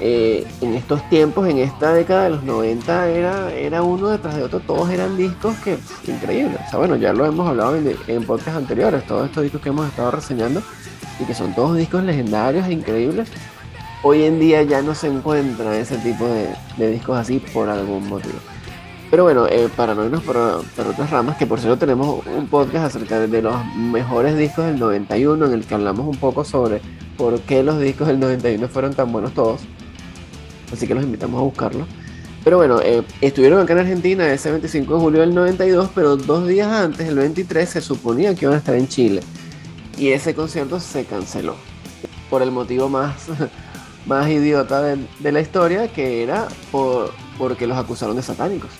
Speaker 2: Eh, en estos tiempos, en esta década de los 90, era, era uno detrás de otro, todos eran discos que, increíbles. O sea, bueno, ya lo hemos hablado en, en podcasts anteriores, todos estos discos que hemos estado reseñando, y que son todos discos legendarios, increíbles. Hoy en día ya no se encuentra ese tipo de discos así por algún motivo. Pero bueno, eh, para no irnos por, otras ramas, que por cierto tenemos un podcast acerca de los mejores discos del 91 en el que hablamos un poco sobre por qué los discos del 91 fueron tan buenos todos. Así que los invitamos a buscarlo. Pero bueno, eh, estuvieron acá en Argentina ese 25 de julio del 92, pero dos días antes, el 23, se suponía que iban a estar en Chile. Y ese concierto se canceló. Por el motivo más, más idiota de, la historia, que era por, porque los acusaron de satánicos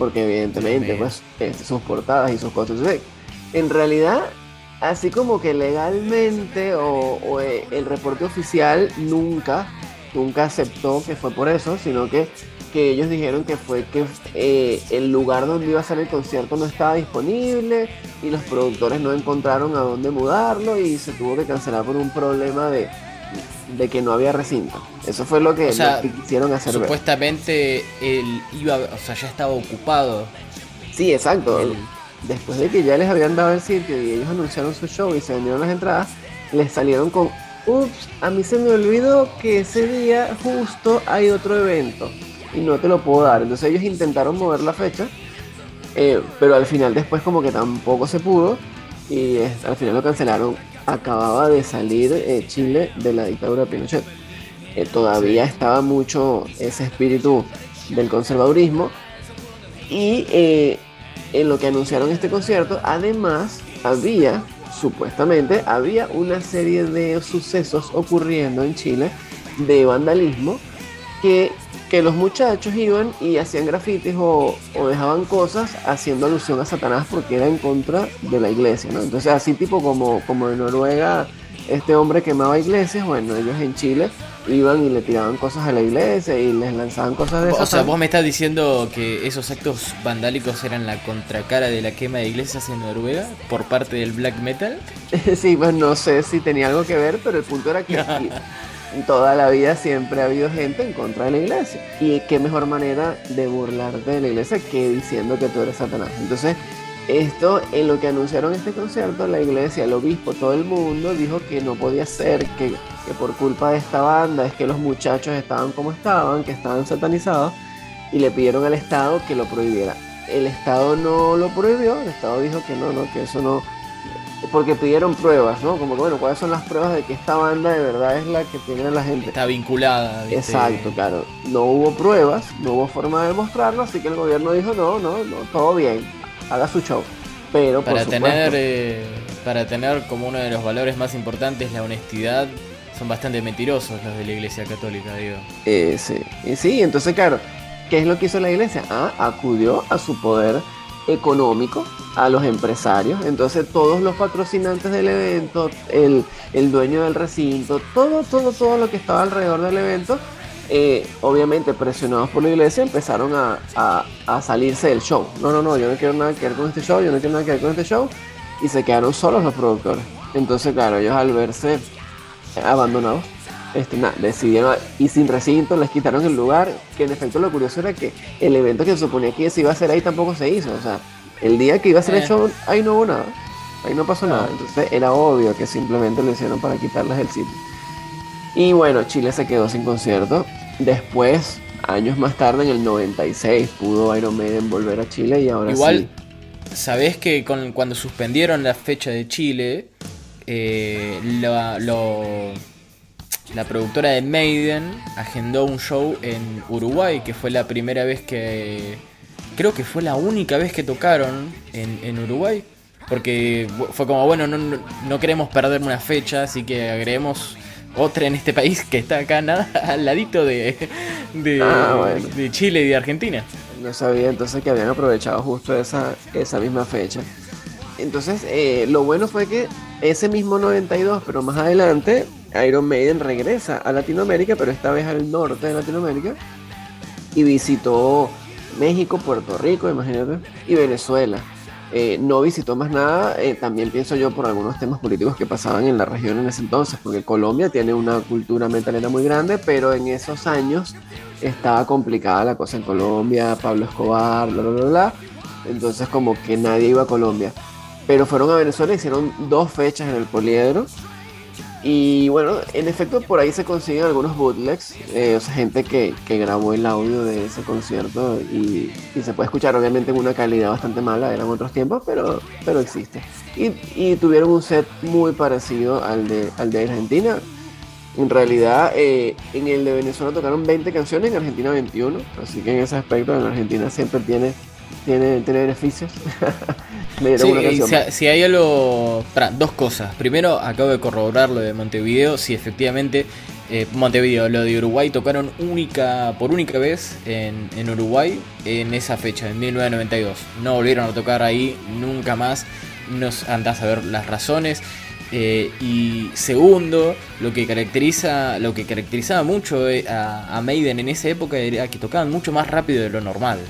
Speaker 2: porque evidentemente pues este, sus portadas y sus cosas. en realidad, así como que legalmente o, eh, el reporte oficial nunca, nunca aceptó que fue por eso, sino que que ellos dijeron que fue que eh, el lugar donde iba a ser el concierto no estaba disponible y los productores no encontraron a dónde mudarlo y se tuvo que cancelar por un problema de, de que no había recinto. Eso fue lo que, quisieron hacer.
Speaker 3: Supuestamente él iba, o sea, ya estaba ocupado.
Speaker 2: Sí, exacto. Después de que ya les habían dado el sitio y ellos anunciaron su show y se vendieron las entradas, les salieron con, ups, a mí se me olvidó que ese día justo hay otro evento y no te lo puedo dar. Entonces ellos intentaron mover la fecha, eh, pero al final después como que tampoco se pudo y al final lo cancelaron. Acababa de salir eh, Chile de la dictadura de Pinochet. Eh, todavía estaba mucho ese espíritu del conservadurismo y en lo que anunciaron este concierto, además había, supuestamente, había una serie de sucesos ocurriendo en Chile de vandalismo que que los muchachos iban y hacían grafitis o, dejaban cosas haciendo alusión a Satanás porque era en contra de la iglesia, ¿no? Entonces así tipo como, como en Noruega este hombre quemaba iglesias, bueno, ellos en Chile iban y le tiraban cosas a la iglesia y les lanzaban cosas de
Speaker 3: O sea, vos me estás diciendo que esos actos vandálicos eran la contracara de la quema de iglesias en Noruega por parte del black metal.
Speaker 2: sí, pues no sé si tenía algo que ver, pero el punto era que toda la vida siempre ha habido gente en contra de la iglesia. Y qué mejor manera de burlarte de la iglesia que diciendo que tú eres Satanás. Entonces, esto en lo que anunciaron este concierto, la iglesia, el obispo, todo el mundo dijo que no podía ser, que, que por culpa de esta banda es que los muchachos estaban como estaban, que estaban satanizados, y le pidieron al Estado que lo prohibiera. El Estado no lo prohibió, el Estado dijo que no, no, que eso no, porque pidieron pruebas, ¿no? Como que, bueno, ¿cuáles son las pruebas de que esta banda de verdad es la que tiene a la gente?
Speaker 3: Está vinculada.
Speaker 2: Exacto, claro. No hubo pruebas, no hubo forma de demostrarlo, así que el gobierno dijo, no, no, no, todo bien, haga su show. Pero,
Speaker 3: para tener eh, Para tener como uno de los valores más importantes la honestidad, son bastante mentirosos los de la Iglesia Católica, digo.
Speaker 2: Eh, sí, y sí, entonces, claro, ¿qué es lo que hizo la Iglesia? Ah, acudió a su poder económico a los empresarios. Entonces todos los patrocinantes del evento, el, dueño del recinto, todo, todo, todo lo que estaba alrededor del evento, eh, obviamente presionados por la iglesia, empezaron a, salirse del show. No, no, no, yo no quiero nada que ver con este show, yo no quiero nada que ver con este show. Y se quedaron solos los productores. Entonces, claro, ellos al verse abandonados, este, decidieron, y sin recinto, les quitaron el lugar, que en efecto lo curioso era que el evento que se suponía que se iba a hacer ahí tampoco se hizo, o sea, el día que iba a ser el eh. ahí no hubo nada. Ahí no pasó nada. Entonces era obvio que simplemente lo hicieron para quitarles el sitio. Y bueno, Chile se quedó sin concierto. Después, años más tarde, en el 96, pudo Iron Maiden volver a Chile y ahora
Speaker 3: Igual, sabés que con, cuando suspendieron la fecha de Chile, eh, la, la productora de Maiden agendó un show en Uruguay, que fue la primera vez que creo que fue la única vez que tocaron en, Uruguay. Porque fue como, bueno, no, no, queremos perder una fecha, así que agreguemos otra en este país que está acá nada al ladito de, de, ah, de, Chile y de Argentina.
Speaker 2: No sabía entonces que habían aprovechado justo esa, esa misma fecha. Entonces, eh, lo bueno fue que ese mismo 92, pero más adelante, Iron Maiden regresa a Latinoamérica, pero esta vez al norte de Latinoamérica, y visitó México, Puerto Rico, imagínate, y Venezuela. Eh, no visitó más nada, eh, también pienso yo por algunos temas políticos que pasaban en la región en ese entonces, porque Colombia tiene una cultura metalera muy grande, pero en esos años estaba complicada la cosa en Colombia, Pablo Escobar, bla, bla, bla, bla. Entonces como que nadie iba a Colombia. Pero fueron a Venezuela, hicieron dos fechas en el Poliedro y bueno, en efecto por ahí se consiguen algunos bootlegs, eh, o sea, gente que, grabó el audio de ese concierto y, se puede escuchar obviamente en una calidad bastante mala, eran otros tiempos, pero, pero existe. Y, tuvieron un set muy parecido al de, al de Argentina. En realidad, eh, en el de Venezuela tocaron 20 canciones, en Argentina 21, así que en ese aspecto en Argentina siempre tiene tiene, tiene beneficios.
Speaker 3: si, hay algo. dos cosas. Primero, acabo de corroborar lo de Montevideo. Si efectivamente eh, Montevideo, lo de Uruguay tocaron única por única vez en, en, Uruguay en esa fecha, en 1992. No volvieron a tocar ahí nunca más. Nos andás a ver las razones. Eh, y segundo, lo que caracteriza, lo que caracterizaba mucho eh, a, Maiden en esa época era que tocaban mucho más rápido de lo normal.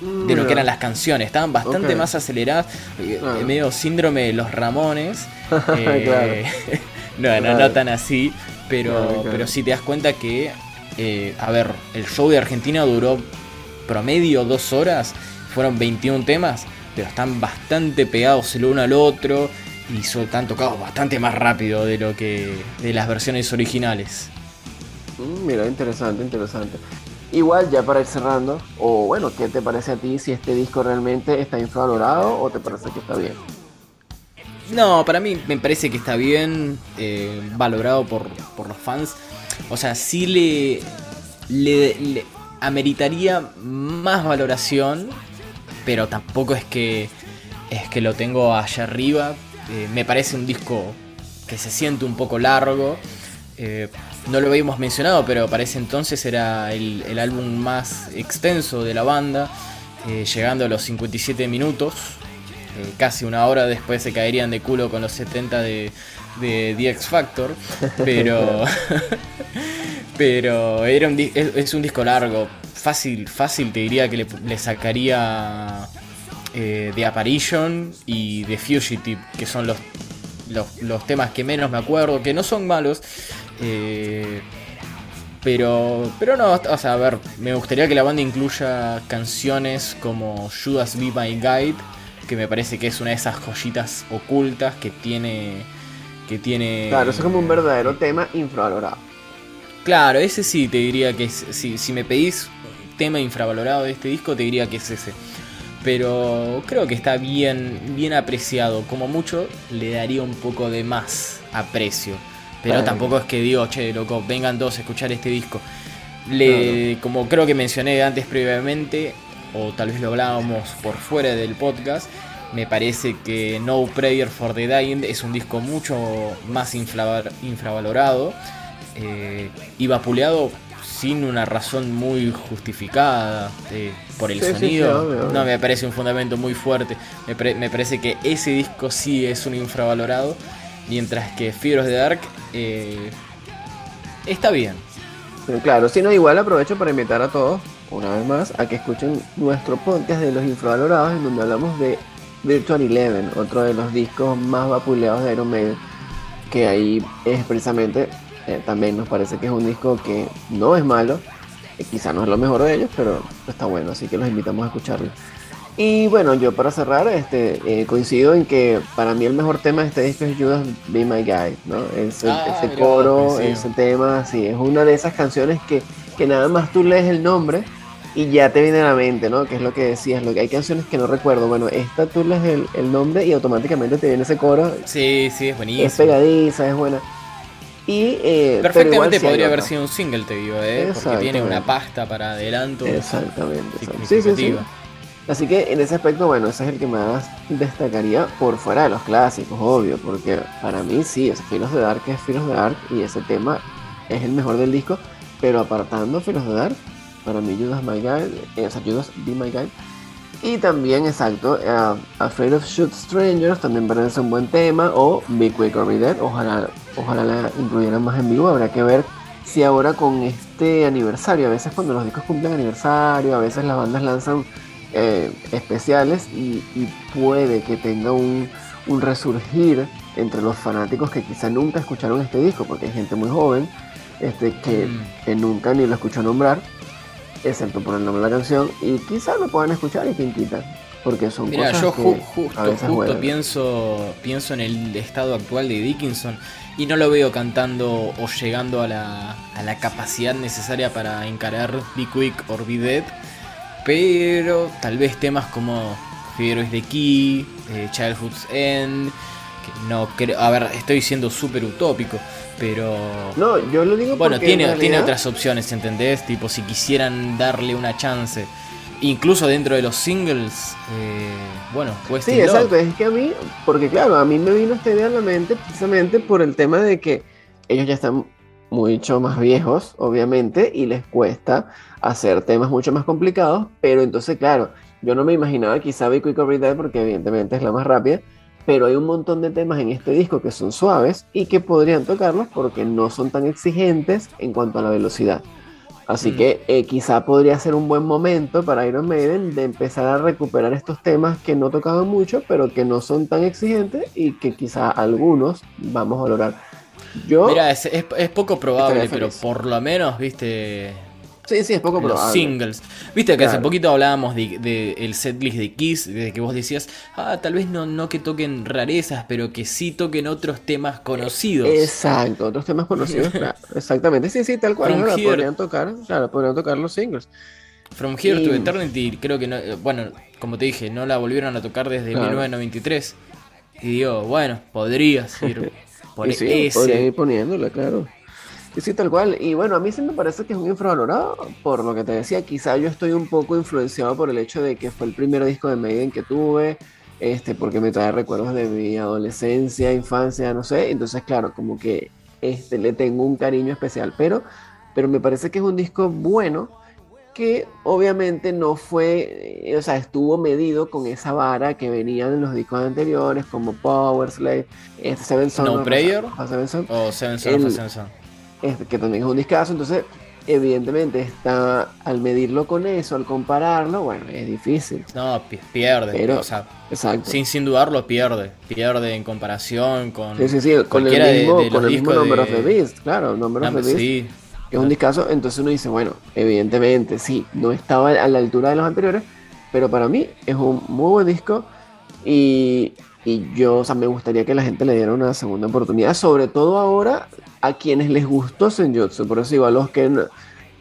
Speaker 3: De lo que eran las canciones, estaban bastante más aceleradas, eh, medio síndrome de los Ramones. no, no, no, tan así, pero, pero sí te das cuenta que, a ver, el show de Argentina duró promedio dos horas, fueron 21 temas, pero están bastante pegados el uno al otro y están tocados bastante más rápido de lo que de las versiones originales.
Speaker 2: Mm, mira, interesante, interesante. Igual ya para ir cerrando, o bueno, ¿qué te parece a ti si este disco realmente está infravalorado o te parece que está bien?
Speaker 3: No, para mí me parece que está bien eh, valorado por, los fans. O sea, sí le, le, ameritaría más valoración, pero tampoco es que es que lo tengo allá arriba eh, me parece un disco que se siente un poco largo. Eh, no lo habíamos mencionado, pero para ese entonces era el, álbum más extenso de la banda, eh, llegando a los 57 minutos. casi una hora después se caerían de culo con los 70 de, de The X Factor. Pero, pero era un, es, un disco largo. Fácil, fácil te diría que le sacaría eh, The Apparition y The Fugitive, que son los, los, temas que menos me acuerdo, que no son malos. Eh, pero, pero no, o sea, a ver, me gustaría que la banda incluya canciones como Judas Be My Guide, que me parece que es una de esas joyitas ocultas que tiene. Que tiene.
Speaker 2: Claro, es como un verdadero tema infravalorado.
Speaker 3: Claro, ese sí te diría que es, si, si me pedís tema infravalorado de este disco, te diría que es ese pero creo que está bien, bien apreciado. Como mucho le daría un poco de más aprecio. Pero tampoco es que digo, che, loco, vengan todos a escuchar este disco. Le, Como creo que mencioné antes previamente, o tal vez lo hablábamos por fuera del podcast, me parece que No Prayer for the Dying es un disco mucho más infravalorado eh, y vapuleado sin una razón muy justificada eh, por el sonido. no, me parece un fundamento muy fuerte. Me, parece que ese disco sí es un infravalorado, mientras que of the Dark eh, está bien.
Speaker 2: Pero claro, si no, igual aprovecho para invitar a todos, una vez más, a que escuchen nuestro podcast de los infravalorados, en donde hablamos de Virtual Eleven, otro de los discos más vapuleados de Iron Maiden, que ahí es precisamente eh, también nos parece que es un disco que no es malo, eh, quizá no es lo mejor de ellos, pero está bueno, así que los invitamos a escucharlo. Y bueno, yo para cerrar, este, eh, coincido en que para mí el mejor tema de este disco es Judas Be My Guy, ¿no? Ese, ah, ese coro, ese tema, sí, es una de esas canciones que, que nada más tú lees el nombre y ya te viene a la mente, ¿no? Que es lo que decías, lo que hay canciones que no recuerdo. Bueno, esta tú lees el, el nombre y automáticamente te viene ese coro.
Speaker 3: Sí, sí, es buenísimo.
Speaker 2: Es pegadiza, es buena. Y,
Speaker 3: eh, Perfectamente podría haber sido un single, te digo, ¿eh? porque tiene una pasta para adelanto.
Speaker 2: Exactamente. Sí, sí, sí. Así que en ese aspecto, bueno, ese es el que más destacaría por fuera de los clásicos, obvio, porque para mí sí, es Filos de Dark es Filos de Dark y ese tema es el mejor del disco, pero apartando Filos de Dark, para mí Judas My Guide, eh, o sea, Judas Be My Guide, y también, exacto, uh, Afraid of Shoot Strangers también parece un buen tema. O Be Quick or Be Dead. Ojalá, ojalá la incluyeran más en vivo. Habrá que ver si ahora con este aniversario, a veces cuando los discos cumplen aniversario, a veces las bandas lanzan eh, especiales y, puede que tenga un, resurgir entre los fanáticos que quizá nunca escucharon este disco, porque hay gente muy joven este, que, mm. que nunca ni lo escuchó nombrar excepto por el nombre de la canción, y quizás lo puedan escuchar y quien quita. Porque son Mira,
Speaker 3: yo justo, pienso, pienso en el estado actual de Dickinson y no lo veo cantando o llegando a la, a la capacidad necesaria para encarar Be Quick or Be Dead, pero tal vez temas como is the Key, eh, Childhood's End, que no creo, a ver, estoy siendo súper utópico, pero.
Speaker 2: No, yo lo digo
Speaker 3: Bueno, tiene, tiene otras opciones, ¿entendés? Tipo, si quisieran darle una chance. Incluso dentro de los singles, eh, bueno, pues.
Speaker 2: Sí, exacto. Es que a mí, porque claro, a mí me vino esta idea a la mente precisamente por el tema de que ellos ya están mucho más viejos, obviamente, y les cuesta hacer temas mucho más complicados, pero entonces, claro, yo no me imaginaba quizá Vico y Dead porque evidentemente es la más rápida, pero hay un montón de temas en este disco que son suaves y que podrían tocarlos porque no son tan exigentes en cuanto a la velocidad. Así mm. que eh, quizá podría ser un buen momento para Iron Maiden de empezar a recuperar estos temas que no tocaban mucho, pero que no son tan exigentes y que quizá algunos vamos a valorar.
Speaker 3: Yo Mira, es, es poco probable, pero por lo menos, viste,
Speaker 2: Sí, sí, es poco probable.
Speaker 3: singles. Viste que hace poquito hablábamos del de, el setlist de Kiss, de que vos decías, ah, tal vez no, no que toquen rarezas, pero que sí toquen otros temas conocidos.
Speaker 2: Exacto, otros temas conocidos, Exactamente, sí, sí, tal cual. podrían tocar, claro, podrían tocar los singles.
Speaker 3: From Here to Eternity, creo que no, eh, bueno, como te dije, no la volvieron a tocar desde 1993. Y digo, bueno, podría ser
Speaker 2: por sí, Podrían ir poniéndola, claro. Sí, tal cual. Y bueno, a mí sí me parece que es un infravalorado, por lo que te decía, quizá yo estoy un poco influenciado por el hecho de que fue el primer disco de Maiden que tuve, este, porque me trae recuerdos de mi adolescencia, infancia, no sé. Entonces, claro, como que este, le tengo un cariño especial, pero, pero me parece que es un disco bueno que obviamente no fue, eh, o sea, estuvo medido con esa vara que venían en los discos anteriores, como Power Slave,
Speaker 3: este Seven Son. No Prayer. O Seven Son,
Speaker 2: que también es un discazo, entonces evidentemente está al medirlo con eso, al compararlo, bueno, es difícil.
Speaker 3: No, pierde, pero, o sea, exacto. Sin, sin dudarlo pierde, pierde en comparación con
Speaker 2: sí, sí, sí, con el mismo, de, con el mismo Number of the Beast, claro, Number of the Beast. Sí. Es un discazo, entonces uno dice, bueno, evidentemente sí, no estaba a la altura de los anteriores, pero para mí es un muy buen disco y, y yo, o sea, me gustaría que la gente le diera una segunda oportunidad, sobre todo ahora a quienes les gustó Senjutsu. Por eso digo, a los que,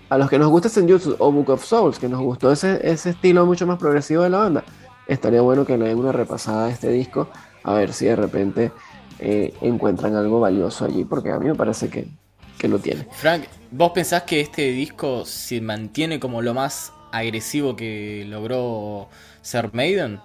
Speaker 2: a los que nos gusta Senjutsu o Book of Souls, que nos gustó ese, ese estilo mucho más progresivo de la banda, estaría bueno que le den una repasada a este disco, a ver si de repente eh, encuentran algo valioso allí, porque a mí me parece que, que lo tiene.
Speaker 3: Frank, ¿vos pensás que este disco se mantiene como lo más agresivo que logró ser Maiden?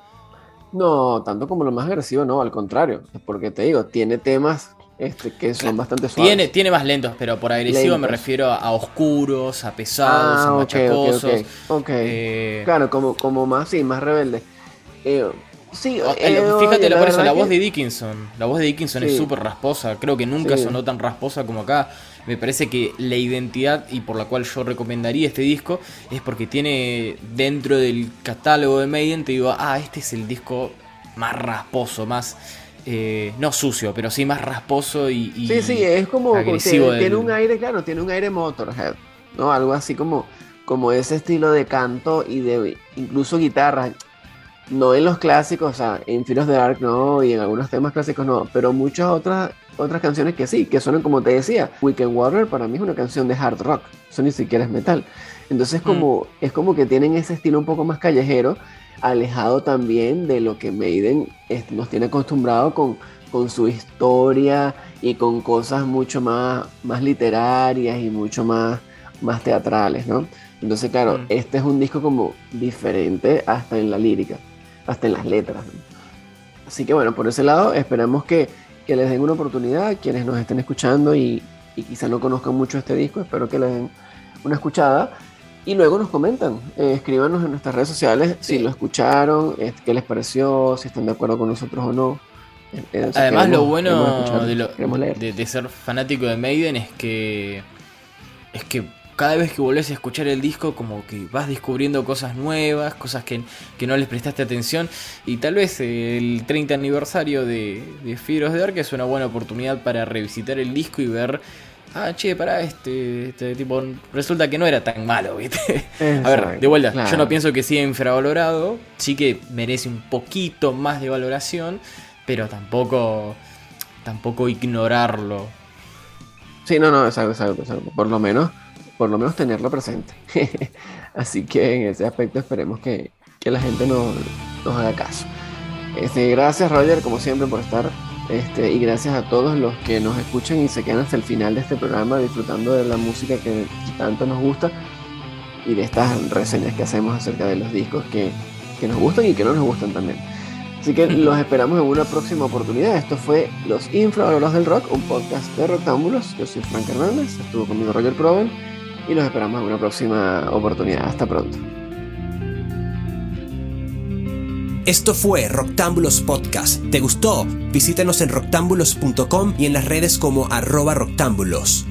Speaker 2: No, tanto como lo más agresivo, no, al contrario. Porque te digo, tiene temas este, que son bastante suaves.
Speaker 3: Tiene, tiene más lentos, pero por agresivo me refiero a, oscuros, a pesados, a ah, machacosos.
Speaker 2: Eh, claro, como, como más, sí, más rebelde. Eh, sí,
Speaker 3: eh, fíjate la, por eso, la voz de Dickinson. La voz de Dickinson es súper rasposa. Creo que nunca sonó tan rasposa como acá. Me parece que la identidad y por la cual yo recomendaría este disco es porque tiene dentro del catálogo de Maiden, te digo, ah, este es el disco más rasposo, más... Eh, no sucio, pero sí más rasposo y,
Speaker 2: sí, sí, es como tiene, un aire, claro, tiene un aire Motorhead, ¿no? Algo así como, como ese estilo de canto y de incluso guitarra no en los clásicos, o sea, en of the Dark no, y en algunos temas clásicos no, pero muchas otras, otras canciones que sí, que suenan como te decía. Weekend Water para mí es una canción de hard rock, eso ni siquiera es metal. Entonces como, mm. es como que tienen ese estilo un poco más callejero, alejado también de lo que Maiden nos tiene acostumbrado con, con su historia y con cosas mucho más, más literarias y mucho más, más teatrales, ¿no? Entonces, claro, mm. este es un disco como diferente hasta en la lírica hasta en las letras. Así que bueno, por ese lado esperamos que, que les den una oportunidad, quienes nos estén escuchando y, y quizá no conozcan mucho este disco, espero que les den una escuchada. Y luego nos comentan, eh, escríbanos en nuestras redes sociales si lo escucharon, eh, qué les pareció, si están de acuerdo con nosotros o no.
Speaker 3: Eh, Además, lo bueno de, de, ser fanático de Maiden es que es que cada vez que volvés a escuchar el disco, como que vas descubriendo cosas nuevas, cosas que, no les prestaste atención. Y tal vez el 30 aniversario de, de Fear of the Dark es una buena oportunidad para revisitar el disco y ver. Ah, che, pará, este, este tipo, resulta que no era tan malo, ¿viste? a ver, de vuelta, yo no pienso que sea infravalorado, sí que merece un poquito más de valoración, pero tampoco, tampoco ignorarlo.
Speaker 2: Sí, no, no, exacto, exacto, exacto. Por lo menos por lo menos tenerlo presente. Así que en ese aspecto esperemos que, la gente nos, haga caso. Este, gracias Roger, como siempre, por estar. Este, y gracias a todos los que nos escuchan y se quedan hasta el final de este programa disfrutando de la música que tanto nos gusta y de estas reseñas que hacemos acerca de los discos que, que nos gustan y que no nos gustan también. Así que los esperamos en una próxima oportunidad. Esto fue Los Infravalorados del Rock, un podcast de Rectángulos. Yo soy Frank Hernández, estuvo conmigo Roger Proven y los esperamos en una próxima oportunidad. Hasta pronto.
Speaker 1: Esto fue Roctámbulos Podcast. ¿Te gustó? Visítanos en roctámbulos.com y en las redes como arroba roctámbulos.